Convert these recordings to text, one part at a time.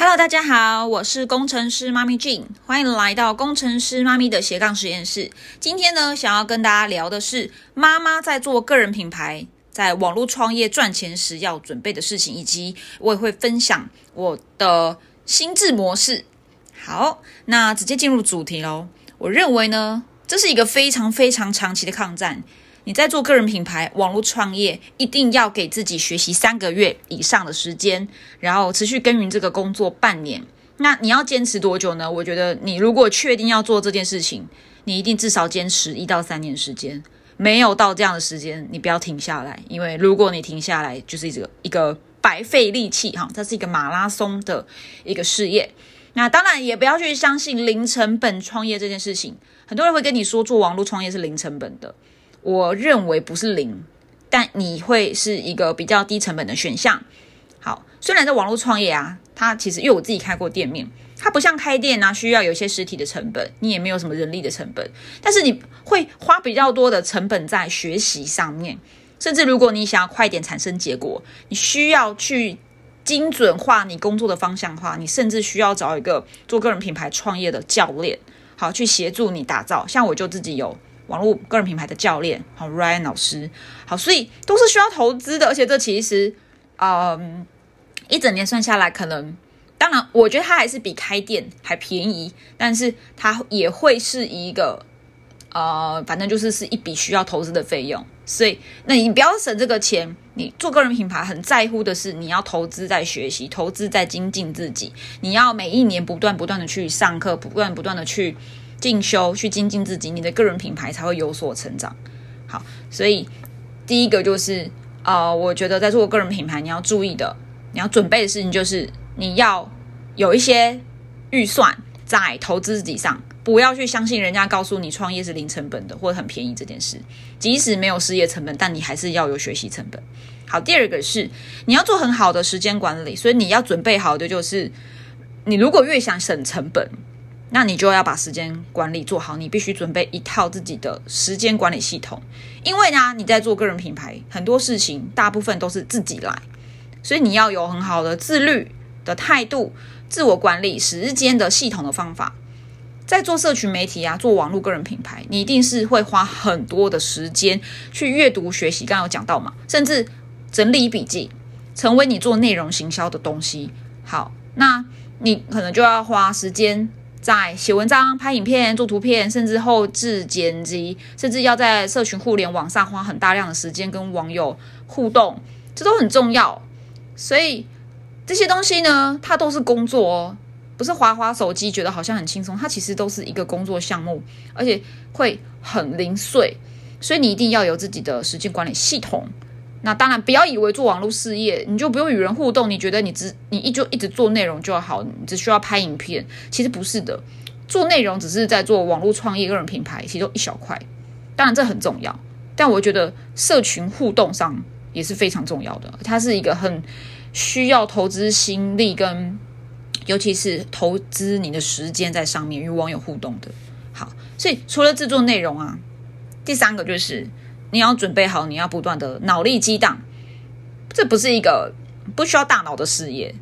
Hello，大家好，我是工程师妈咪 Jean，欢迎来到工程师妈咪的斜杠实验室。今天呢，想要跟大家聊的是妈妈在做个人品牌、在网络创业赚钱时要准备的事情，以及我也会分享我的心智模式。好，那直接进入主题喽。我认为呢，这是一个非常非常长期的抗战。你在做个人品牌、网络创业，一定要给自己学习三个月以上的时间，然后持续耕耘这个工作半年。那你要坚持多久呢？我觉得你如果确定要做这件事情，你一定至少坚持一到三年时间。没有到这样的时间，你不要停下来，因为如果你停下来，就是一个一个白费力气哈。这是一个马拉松的一个事业。那当然也不要去相信零成本创业这件事情。很多人会跟你说做网络创业是零成本的。我认为不是零，但你会是一个比较低成本的选项。好，虽然在网络创业啊，它其实因为我自己开过店面，它不像开店啊，需要有一些实体的成本，你也没有什么人力的成本，但是你会花比较多的成本在学习上面。甚至如果你想要快点产生结果，你需要去精准化你工作的方向的话，你甚至需要找一个做个人品牌创业的教练，好去协助你打造。像我就自己有。网络个人品牌的教练，好，Ryan 老师，好，所以都是需要投资的，而且这其实，嗯，一整年算下来，可能，当然，我觉得它还是比开店还便宜，但是它也会是一个，呃，反正就是是一笔需要投资的费用，所以，那你不要省这个钱，你做个人品牌很在乎的是你要投资在学习，投资在精进自己，你要每一年不断不断的去上课，不断不断的去。进修去精进自己，你的个人品牌才会有所成长。好，所以第一个就是呃，我觉得在做个人品牌，你要注意的，你要准备的事情就是你要有一些预算在投资自己上，不要去相信人家告诉你创业是零成本的或者很便宜这件事。即使没有事业成本，但你还是要有学习成本。好，第二个是你要做很好的时间管理，所以你要准备好的就是，你如果越想省成本。那你就要把时间管理做好，你必须准备一套自己的时间管理系统。因为呢，你在做个人品牌，很多事情大部分都是自己来，所以你要有很好的自律的态度，自我管理时间的系统的方法。在做社群媒体啊，做网络个人品牌，你一定是会花很多的时间去阅读学习。刚刚有讲到嘛，甚至整理笔记，成为你做内容行销的东西。好，那你可能就要花时间。在写文章、拍影片、做图片，甚至后置剪辑，甚至要在社群互联网上花很大量的时间跟网友互动，这都很重要。所以这些东西呢，它都是工作哦，不是滑滑手机觉得好像很轻松，它其实都是一个工作项目，而且会很零碎。所以你一定要有自己的时间管理系统。那当然，不要以为做网络事业你就不用与人互动，你觉得你只你一就一直做内容就好，你只需要拍影片，其实不是的。做内容只是在做网络创业个人品牌，其中一小块。当然这很重要，但我觉得社群互动上也是非常重要的。它是一个很需要投资心力跟，尤其是投资你的时间在上面与网友互动的。好，所以除了制作内容啊，第三个就是。你要准备好，你要不断的脑力激荡，这不是一个不需要大脑的事业。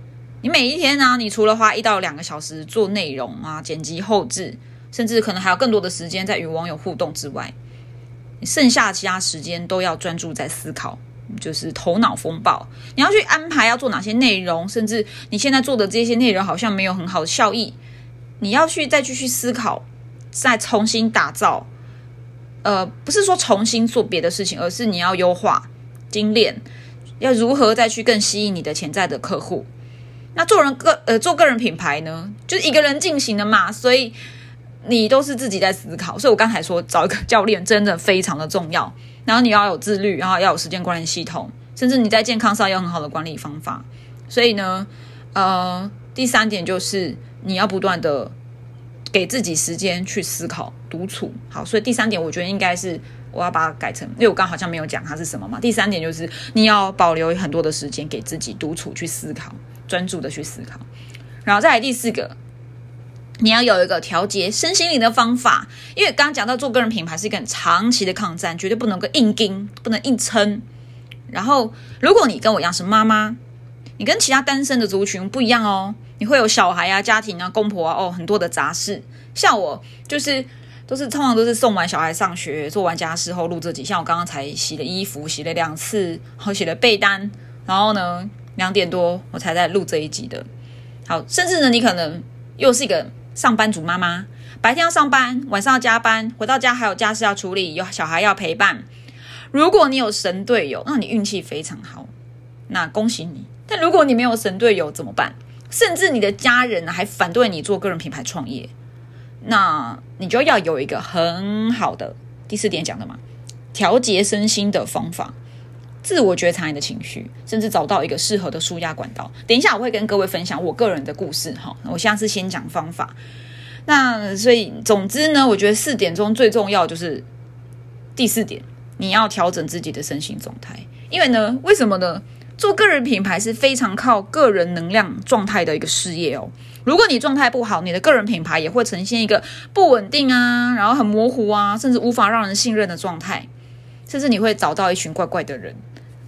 你每一天呢，你除了花一到两个小时做内容啊、剪辑后置，甚至可能还有更多的时间在与网友互动之外，你剩下其他时间都要专注在思考，就是头脑风暴。你要去安排要做哪些内容，甚至你现在做的这些内容好像没有很好的效益，你要去再继续思考，再重新打造。呃，不是说重新做别的事情，而是你要优化、精炼，要如何再去更吸引你的潜在的客户。那做人个呃做个人品牌呢，就是一个人进行的嘛，所以你都是自己在思考。所以我刚才说找一个教练真的非常的重要。然后你要有自律，然后要有时间管理系统，甚至你在健康上要很好的管理方法。所以呢，呃，第三点就是你要不断的。给自己时间去思考独处，好，所以第三点我觉得应该是我要把它改成，因为我刚好像没有讲它是什么嘛。第三点就是你要保留很多的时间给自己独处去思考，专注的去思考。然后再来第四个，你要有一个调节身心灵的方法，因为刚刚讲到做个人品牌是一个很长期的抗战，绝对不能够硬盯，不能硬撑。然后如果你跟我一样是妈妈，你跟其他单身的族群不一样哦，你会有小孩啊、家庭啊、公婆啊，哦，很多的杂事。像我就是都是通常都是送完小孩上学、做完家事后录这集。像我刚刚才洗了衣服，洗了两次，然后洗了被单，然后呢两点多我才在录这一集的。好，甚至呢你可能又是一个上班族妈妈，白天要上班，晚上要加班，回到家还有家事要处理，有小孩要陪伴。如果你有神队友，那你运气非常好，那恭喜你。但如果你没有神队友怎么办？甚至你的家人还反对你做个人品牌创业，那你就要有一个很好的第四点讲的嘛，调节身心的方法，自我觉察你的情绪，甚至找到一个适合的舒压管道。等一下我会跟各位分享我个人的故事哈。我现在是先讲方法。那所以总之呢，我觉得四点中最重要就是第四点，你要调整自己的身心状态。因为呢，为什么呢？做个人品牌是非常靠个人能量状态的一个事业哦。如果你状态不好，你的个人品牌也会呈现一个不稳定啊，然后很模糊啊，甚至无法让人信任的状态，甚至你会找到一群怪怪的人。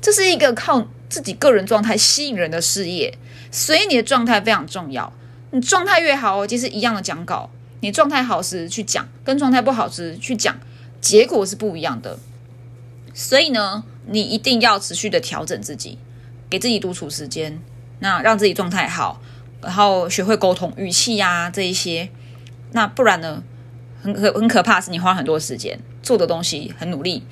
这是一个靠自己个人状态吸引人的事业，所以你的状态非常重要。你状态越好，其实一样的讲稿，你状态好时去讲，跟状态不好时去讲，结果是不一样的。所以呢，你一定要持续的调整自己。给自己独处时间，那让自己状态好，然后学会沟通语气呀这一些，那不然呢，很可很可怕是你花很多时间做的东西很努力，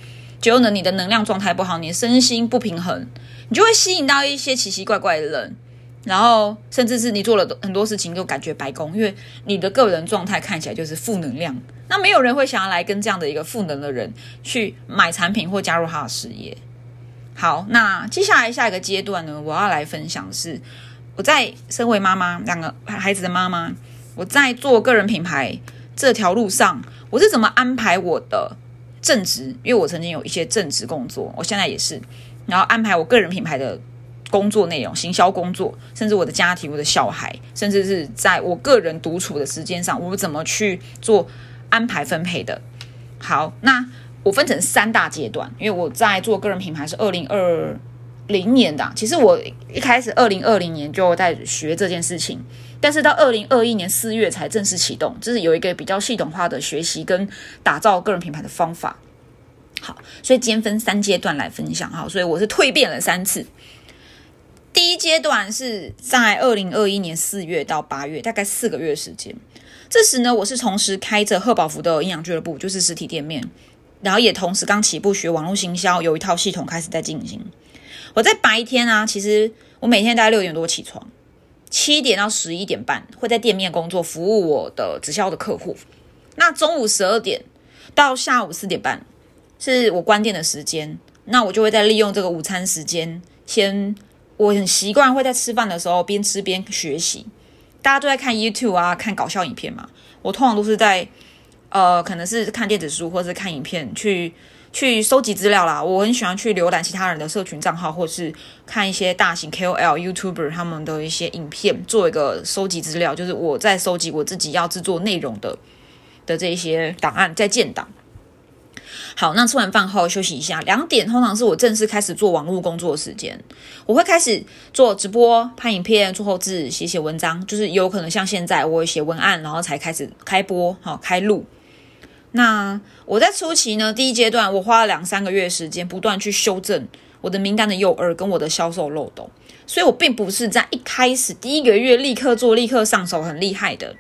结果呢你的能量状态不好，你身心不平衡，你就会吸引到一些奇奇怪怪的人，然后甚至是你做了很多事情就感觉白工，因为你的个人状态看起来就是负能量，那没有人会想要来跟这样的一个负能的人去买产品或加入他的事业。好，那接下来下一个阶段呢，我要来分享是我在身为妈妈，两个孩子的妈妈，我在做个人品牌这条路上，我是怎么安排我的正职？因为我曾经有一些正职工作，我现在也是，然后安排我个人品牌的工作内容、行销工作，甚至我的家庭、我的小孩，甚至是在我个人独处的时间上，我怎么去做安排分配的？好，那。我分成三大阶段，因为我在做个人品牌是二零二零年的，其实我一开始二零二零年就在学这件事情，但是到二零二一年四月才正式启动，就是有一个比较系统化的学习跟打造个人品牌的方法。好，所以今天分三阶段来分享哈，所以我是蜕变了三次。第一阶段是在二零二一年四月到八月，大概四个月时间，这时呢，我是同时开着贺宝福的营养俱乐部，就是实体店面。然后也同时刚起步学网络行销，有一套系统开始在进行。我在白天啊，其实我每天大概六点多起床，七点到十一点半会在店面工作，服务我的直销的客户。那中午十二点到下午四点半是我关店的时间，那我就会在利用这个午餐时间，先我很习惯会在吃饭的时候边吃边学习。大家都在看 YouTube 啊，看搞笑影片嘛，我通常都是在。呃，可能是看电子书或者是看影片，去去收集资料啦。我很喜欢去浏览其他人的社群账号，或是看一些大型 KOL、YouTuber 他们的一些影片，做一个收集资料。就是我在收集我自己要制作内容的的这一些档案，在建档。好，那吃完饭后休息一下，两点通常是我正式开始做网络工作的时间。我会开始做直播、拍影片、做后置、写写文章，就是有可能像现在我写文案，然后才开始开播，好开录。那我在初期呢，第一阶段我花了两三个月时间，不断去修正我的名单的诱饵跟我的销售漏洞，所以我并不是在一开始第一个月立刻做、立刻上手很厉害的。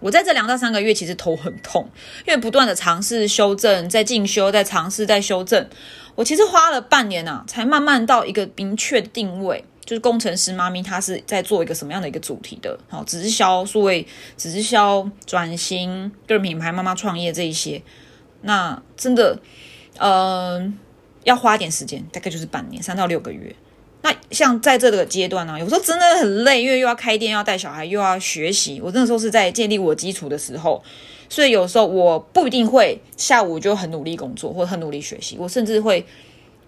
我在这两到三个月其实头很痛，因为不断的尝试修正，在进修，在尝试，在修正。我其实花了半年啊，才慢慢到一个明确定位。就是工程师妈咪，她是在做一个什么样的一个主题的？好，直销、数位直销、转型、个人品牌、妈妈创业这一些，那真的，嗯，要花点时间，大概就是半年，三到六个月。那像在这个阶段呢，有时候真的很累，因为又要开店，要带小孩，又要学习。我那时候是在建立我基础的时候，所以有时候我不一定会下午就很努力工作，或者很努力学习，我甚至会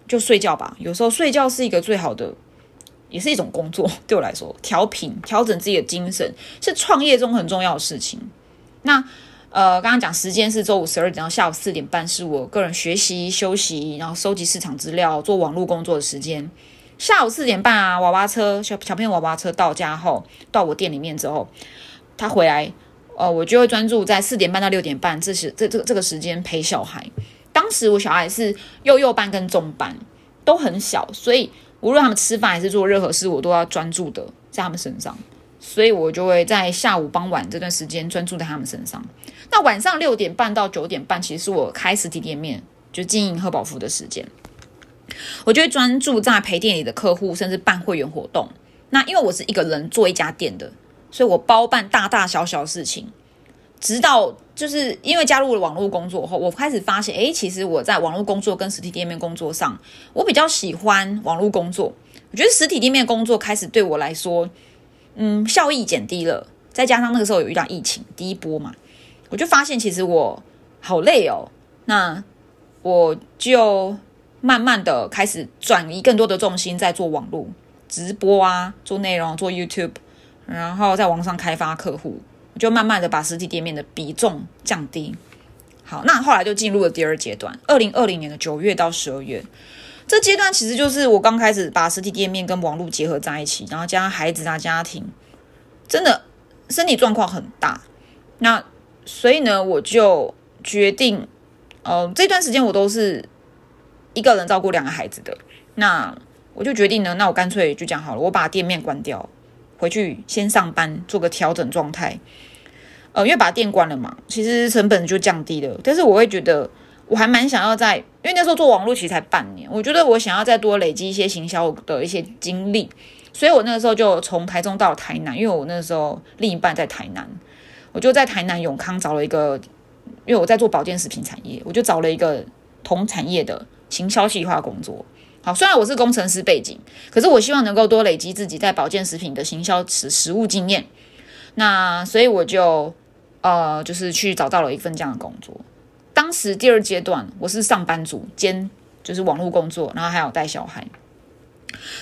就睡觉吧。有时候睡觉是一个最好的。也是一种工作，对我来说，调频、调整自己的精神是创业中很重要的事情。那呃，刚刚讲时间是周五十二点到下午四点半，是我个人学习、休息，然后收集市场资料、做网络工作的时间。下午四点半啊，娃娃车小小朋友娃娃车到家后，到我店里面之后，他回来，呃，我就会专注在四点半到六点半这时这这这个时间陪小孩。当时我小孩是幼幼班跟中班，都很小，所以无论他们吃饭还是做任何事，我都要专注的在他们身上。所以我就会在下午傍晚这段时间专注在他们身上。那晚上六点半到九点半，其实是我开实体店面就经营贺宝福的时间。我就会专注在陪店里的客户，甚至办会员活动。那因为我是一个人做一家店的，所以我包办大大小小事情。直到就是因为加入了网络工作后，我开始发现，哎，其实我在网络工作跟实体店面工作上，我比较喜欢网络工作。我觉得实体店面工作开始对我来说，嗯，效益减低了。再加上那个时候有遇到疫情第一波嘛，我就发现其实我好累哦。那我就。慢慢的开始转移更多的重心，在做网络直播啊，做内容，做 YouTube，然后在网上开发客户，就慢慢的把实体店面的比重降低。好，那后来就进入了第二阶段，二零二零年的九月到十二月，这阶段其实就是我刚开始把实体店面跟网络结合在一起，然后加上孩子啊家庭，真的身体状况很大。那所以呢，我就决定，呃，这段时间我都是。一个人照顾两个孩子的，那我就决定呢，那我干脆就讲好了，我把店面关掉，回去先上班，做个调整状态。呃，因为把店关了嘛，其实成本就降低了。但是我会觉得，我还蛮想要在，因为那时候做网络其实才半年，我觉得我想要再多累积一些行销的一些经历，所以我那个时候就从台中到台南，因为我那时候另一半在台南，我就在台南永康找了一个，因为我在做保健食品产业，我就找了一个同产业的。行销计划工作，好，虽然我是工程师背景，可是我希望能够多累积自己在保健食品的行销实实务经验。那所以我就呃，就是去找到了一份这样的工作。当时第二阶段，我是上班族兼就是网络工作，然后还有带小孩。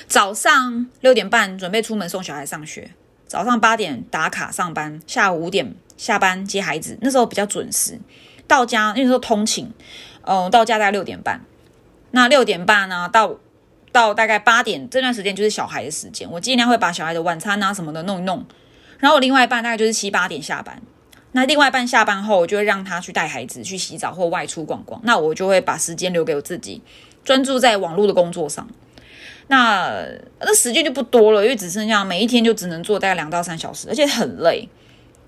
早上六点半准备出门送小孩上学，早上八点打卡上班，下午五点下班接孩子。那时候比较准时到家，那时候通勤，嗯，到家大概六点半。那六点半呢，到到大概八点这段时间就是小孩的时间，我尽量会把小孩的晚餐啊什么的弄一弄。然后我另外一半大概就是七八点下班，那另外一半下班后，我就会让他去带孩子去洗澡或外出逛逛。那我就会把时间留给我自己，专注在网络的工作上。那那时间就不多了，因为只剩下每一天就只能做大概两到三小时，而且很累。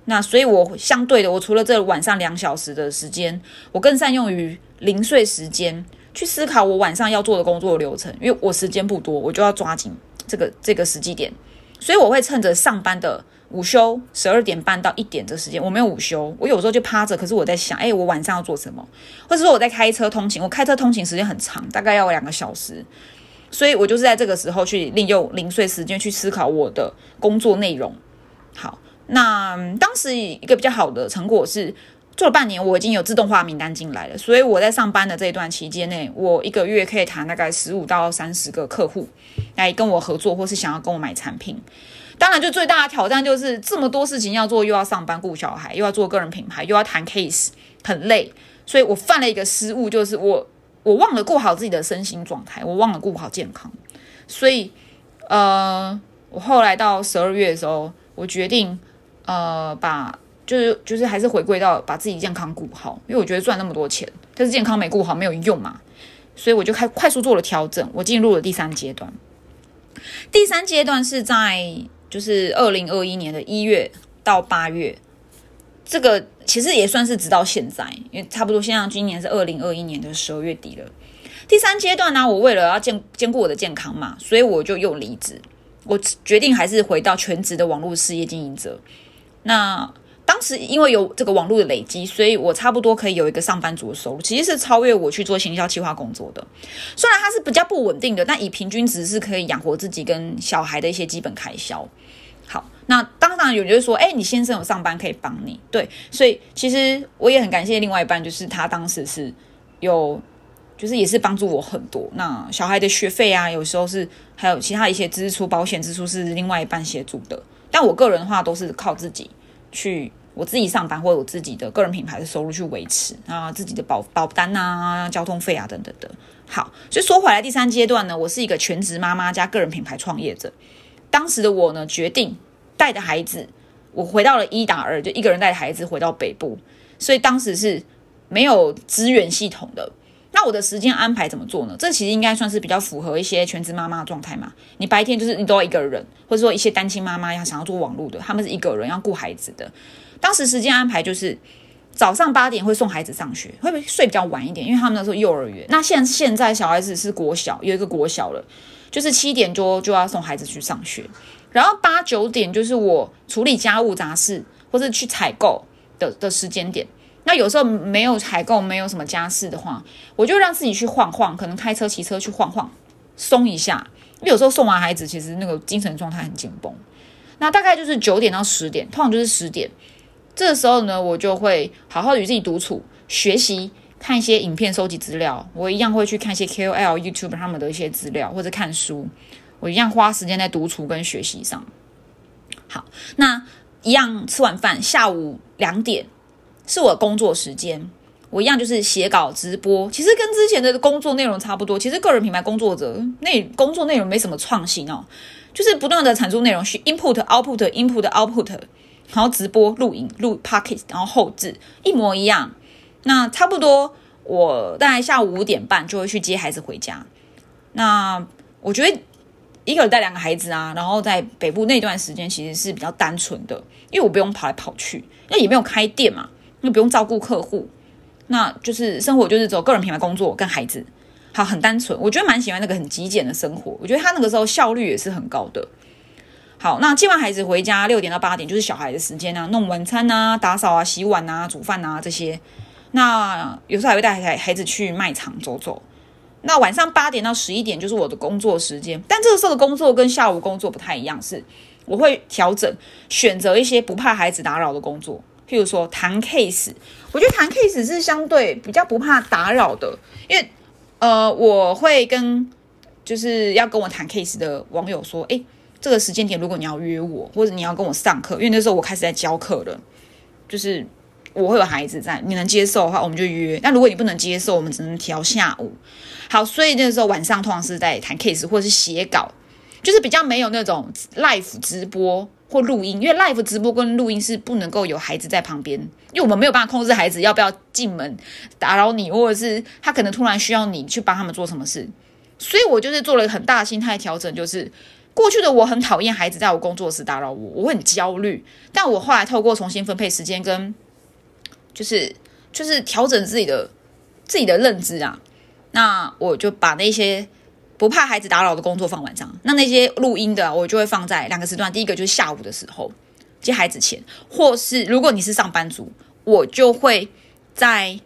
那所以，我相对的，我除了这晚上两小时的时间，我更善用于零碎时间。去思考我晚上要做的工作流程，因为我时间不多，我就要抓紧这个这个时机点，所以我会趁着上班的午休十二点半到一点这时间，我没有午休，我有时候就趴着，可是我在想，哎，我晚上要做什么？或者说我在开车通勤，我开车通勤时间很长，大概要两个小时，所以我就是在这个时候去利用零碎时间去思考我的工作内容。好，那当时一个比较好的成果是。做了半年，我已经有自动化名单进来了，所以我在上班的这一段期间内，我一个月可以谈大概十五到三十个客户来跟我合作，或是想要跟我买产品。当然，就最大的挑战就是这么多事情要做，又要上班顾小孩，又要做个人品牌，又要谈 case，很累。所以我犯了一个失误，就是我我忘了顾好自己的身心状态，我忘了顾好健康。所以，呃，我后来到十二月的时候，我决定呃把。就是就是还是回归到把自己健康顾好，因为我觉得赚那么多钱，但是健康没顾好没有用嘛，所以我就开快速做了调整，我进入了第三阶段。第三阶段是在就是二零二一年的一月到八月，这个其实也算是直到现在，因为差不多现在今年是二零二一年的十二月底了。第三阶段呢，我为了要兼兼顾我的健康嘛，所以我就又离职，我决定还是回到全职的网络事业经营者。那当时因为有这个网络的累积，所以我差不多可以有一个上班族的收入，其实是超越我去做行销企划工作的。虽然它是比较不稳定的，但以平均值是可以养活自己跟小孩的一些基本开销。好，那当然有人就说，哎，你先生有上班可以帮你，对，所以其实我也很感谢另外一半，就是他当时是有，就是也是帮助我很多。那小孩的学费啊，有时候是还有其他一些支出，保险支出是另外一半协助的，但我个人的话都是靠自己。去我自己上班或者我自己的个人品牌的收入去维持啊，自己的保保单啊、交通费啊等等的。好，所以说回来第三阶段呢，我是一个全职妈妈加个人品牌创业者。当时的我呢，决定带着孩子，我回到了一打二，就一个人带着孩子回到北部，所以当时是没有资源系统的。那我的时间安排怎么做呢？这其实应该算是比较符合一些全职妈妈的状态嘛。你白天就是你都要一个人，或者说一些单亲妈妈要想要做网络的，他们是一个人要顾孩子的。当时时间安排就是早上八点会送孩子上学，会不会睡比较晚一点？因为他们那时候幼儿园。那现现在小孩子是国小，有一个国小了，就是七点多就要送孩子去上学，然后八九点就是我处理家务杂事或者去采购的的时间点。那有时候没有采购，没有什么家事的话，我就让自己去晃晃，可能开车、骑车去晃晃，松一下。因为有时候送完孩子，其实那个精神状态很紧绷。那大概就是九点到十点，通常就是十点。这时候呢，我就会好好与自己独处，学习看一些影片，收集资料。我一样会去看一些 KOL、YouTube 他们的一些资料，或者看书。我一样花时间在独处跟学习上。好，那一样吃完饭，下午两点是我工作时间。我一样就是写稿、直播，其实跟之前的工作内容差不多。其实个人品牌工作者那工作内容没什么创新哦，就是不断的产出内容，去 input、output、input、output。然后直播、录影、录 pocket，然后后置一模一样。那差不多，我大概下午五点半就会去接孩子回家。那我觉得一个人带两个孩子啊，然后在北部那段时间其实是比较单纯的，因为我不用跑来跑去，那也没有开店嘛，又不用照顾客户，那就是生活就是走个人品牌工作跟孩子，好很单纯。我觉得蛮喜欢那个很极简的生活，我觉得他那个时候效率也是很高的。好，那接完孩子回家，六点到八点就是小孩的时间啊，弄晚餐啊、打扫啊、洗碗啊、煮饭啊这些。那有时候还会带孩孩子去卖场走走。那晚上八点到十一点就是我的工作时间，但这个时候的工作跟下午工作不太一样，是我会调整，选择一些不怕孩子打扰的工作，譬如说谈 case。我觉得谈 case 是相对比较不怕打扰的，因为呃，我会跟就是要跟我谈 case 的网友说，哎。这个时间点，如果你要约我，或者你要跟我上课，因为那时候我开始在教课了，就是我会有孩子在，你能接受的话，我们就约。那如果你不能接受，我们只能调下午。好，所以那时候晚上通常是在谈 case 或者是写稿，就是比较没有那种 live 直播或录音，因为 live 直播跟录音是不能够有孩子在旁边，因为我们没有办法控制孩子要不要进门打扰你，或者是他可能突然需要你去帮他们做什么事。所以我就是做了很大的心态调整，就是。过去的我很讨厌孩子在我工作时打扰我，我很焦虑。但我后来透过重新分配时间，跟就是就是调整自己的自己的认知啊，那我就把那些不怕孩子打扰的工作放晚上。那那些录音的，我就会放在两个时段。第一个就是下午的时候接孩子前，或是如果你是上班族，我就会在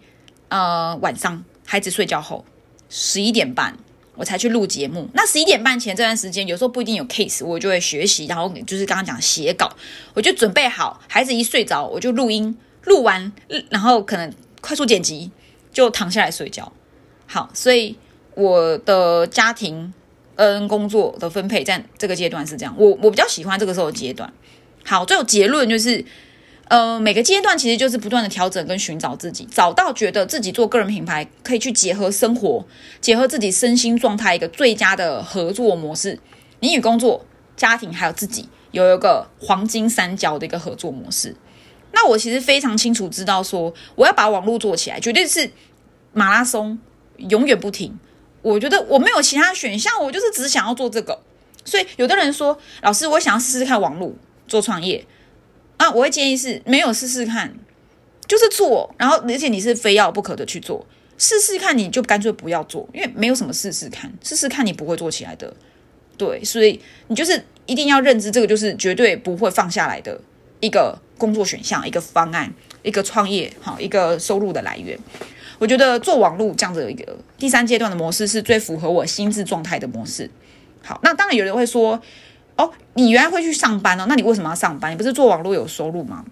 呃晚上孩子睡觉后十一点半。我才去录节目。那十一点半前这段时间，有时候不一定有 case，我就会学习，然后就是刚刚讲写稿，我就准备好，孩子一睡着，我就录音，录完，然后可能快速剪辑，就躺下来睡觉。好，所以我的家庭跟工作的分配在这个阶段是这样。我我比较喜欢这个时候的阶段。好，最后结论就是。呃，每个阶段其实就是不断的调整跟寻找自己，找到觉得自己做个人品牌可以去结合生活、结合自己身心状态一个最佳的合作模式。你与工作、家庭还有自己有一个黄金三角的一个合作模式。那我其实非常清楚知道说，我要把网络做起来，绝对是马拉松，永远不停。我觉得我没有其他选项，我就是只想要做这个。所以有的人说，老师，我想要试试看网络做创业。啊，我会建议是没有试试看，就是做，然后而且你是非要不可的去做，试试看你就干脆不要做，因为没有什么试试看，试试看你不会做起来的，对，所以你就是一定要认知这个就是绝对不会放下来的一个工作选项，一个方案，一个创业，好，一个收入的来源。我觉得做网络这样子一个第三阶段的模式是最符合我心智状态的模式。好，那当然有人会说。哦，你原来会去上班哦？那你为什么要上班？你不是做网络有收入吗？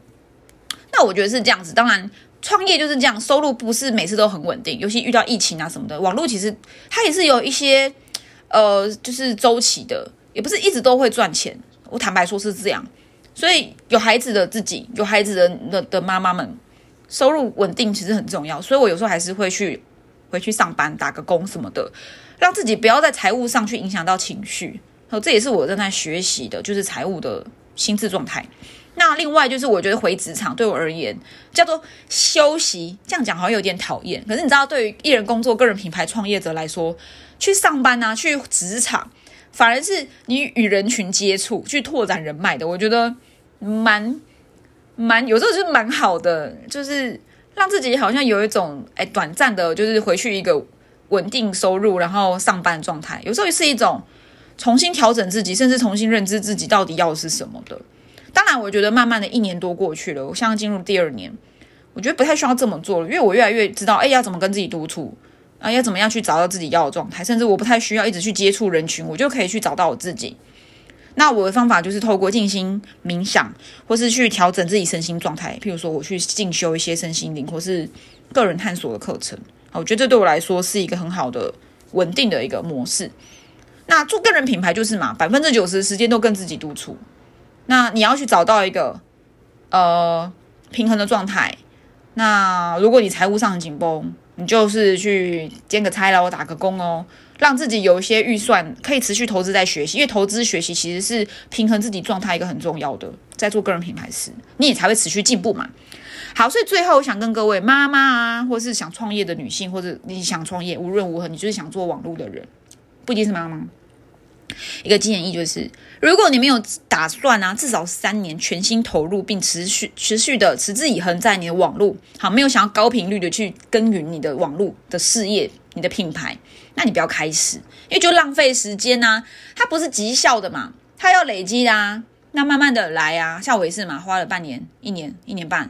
那我觉得是这样子。当然，创业就是这样，收入不是每次都很稳定，尤其遇到疫情啊什么的。网络其实它也是有一些呃，就是周期的，也不是一直都会赚钱。我坦白说是这样。所以有孩子的自己，有孩子的的的妈妈们，收入稳定其实很重要。所以我有时候还是会去回去上班，打个工什么的，让自己不要在财务上去影响到情绪。哦，这也是我正在学习的，就是财务的心智状态。那另外就是，我觉得回职场对我而言叫做休息，这样讲好像有点讨厌。可是你知道，对于艺人工作、个人品牌创业者来说，去上班啊，去职场，反而是你与人群接触、去拓展人脉的。我觉得蛮蛮有时候就是蛮好的，就是让自己好像有一种哎短暂的，就是回去一个稳定收入，然后上班状态。有时候是一种重新调整自己，甚至重新认知自己到底要的是什么的。当然，我觉得慢慢的一年多过去了，我现在进入第二年，我觉得不太需要这么做了，因为我越来越知道，哎，要怎么跟自己独处啊，要怎么样去找到自己要的状态，甚至我不太需要一直去接触人群，我就可以去找到我自己。那我的方法就是透过静心冥想，或是去调整自己身心状态，譬如说我去进修一些身心灵或是个人探索的课程。我觉得这对我来说是一个很好的稳定的一个模式。那做个人品牌就是嘛，百分之九十时间都跟自己独处。那你要去找到一个呃平衡的状态。那如果你财务上很紧绷，你就是去兼个差喽，打个工哦，让自己有一些预算，可以持续投资在学习。因为投资学习其实是平衡自己状态一个很重要的，在做个人品牌时，你也才会持续进步嘛。好，所以最后我想跟各位妈妈啊，或是想创业的女性，或者你想创业，无论如何，你就是想做网络的人，不一定是妈妈。一个建议就是，如果你没有打算啊，至少三年全心投入并持续持续的持之以恒在你的网络，好，没有想要高频率的去耕耘你的网络的事业、你的品牌，那你不要开始，因为就浪费时间呐。它不是绩效的嘛，它要累积的啊。那慢慢的来啊，像我也是嘛，花了半年、一年、一年半，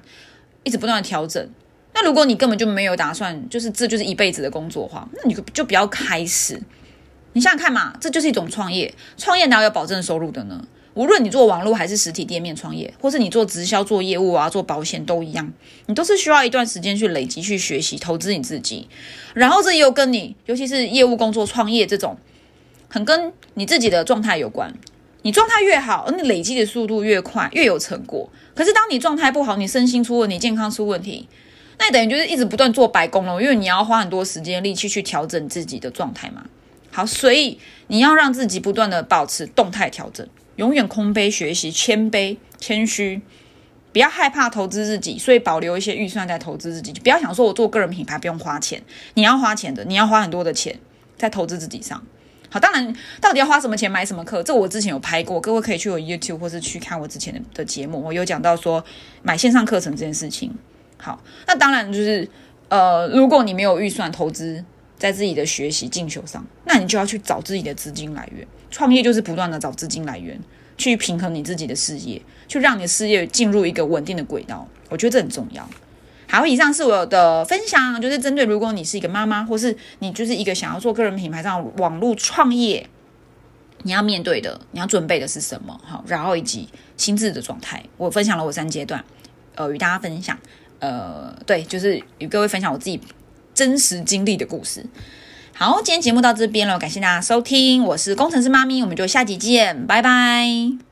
一直不断的调整。那如果你根本就没有打算，就是这就是一辈子的工作的话，那你就不要开始。你想想看嘛，这就是一种创业。创业哪有保证收入的呢？无论你做网络还是实体店面创业，或是你做直销、做业务啊、做保险都一样，你都是需要一段时间去累积、去学习、投资你自己。然后这又跟你，尤其是业务工作、创业这种，很跟你自己的状态有关。你状态越好，你累积的速度越快，越有成果。可是当你状态不好，你身心出问题、健康出问题，那你等于就是一直不断做白工了，因为你要花很多时间、力气去调整自己的状态嘛。好，所以你要让自己不断的保持动态调整，永远空杯学习，谦卑谦虚，不要害怕投资自己，所以保留一些预算在投资自己，就不要想说我做个人品牌不用花钱，你要花钱的，你要花很多的钱在投资自己上。好，当然到底要花什么钱买什么课，这我之前有拍过，各位可以去我 YouTube 或是去看我之前的的节目，我有讲到说买线上课程这件事情。好，那当然就是呃，如果你没有预算投资。在自己的学习进修上，那你就要去找自己的资金来源。创业就是不断的找资金来源，去平衡你自己的事业，去让你的事业进入一个稳定的轨道。我觉得这很重要。好，以上是我的分享，就是针对如果你是一个妈妈，或是你就是一个想要做个人品牌上网络创业，你要面对的，你要准备的是什么？好，然后以及心智的状态，我分享了我三阶段，呃，与大家分享。呃，对，就是与各位分享我自己。真实经历的故事。好，今天节目到这边了，感谢大家收听，我是工程师妈咪，我们就下集见，拜拜。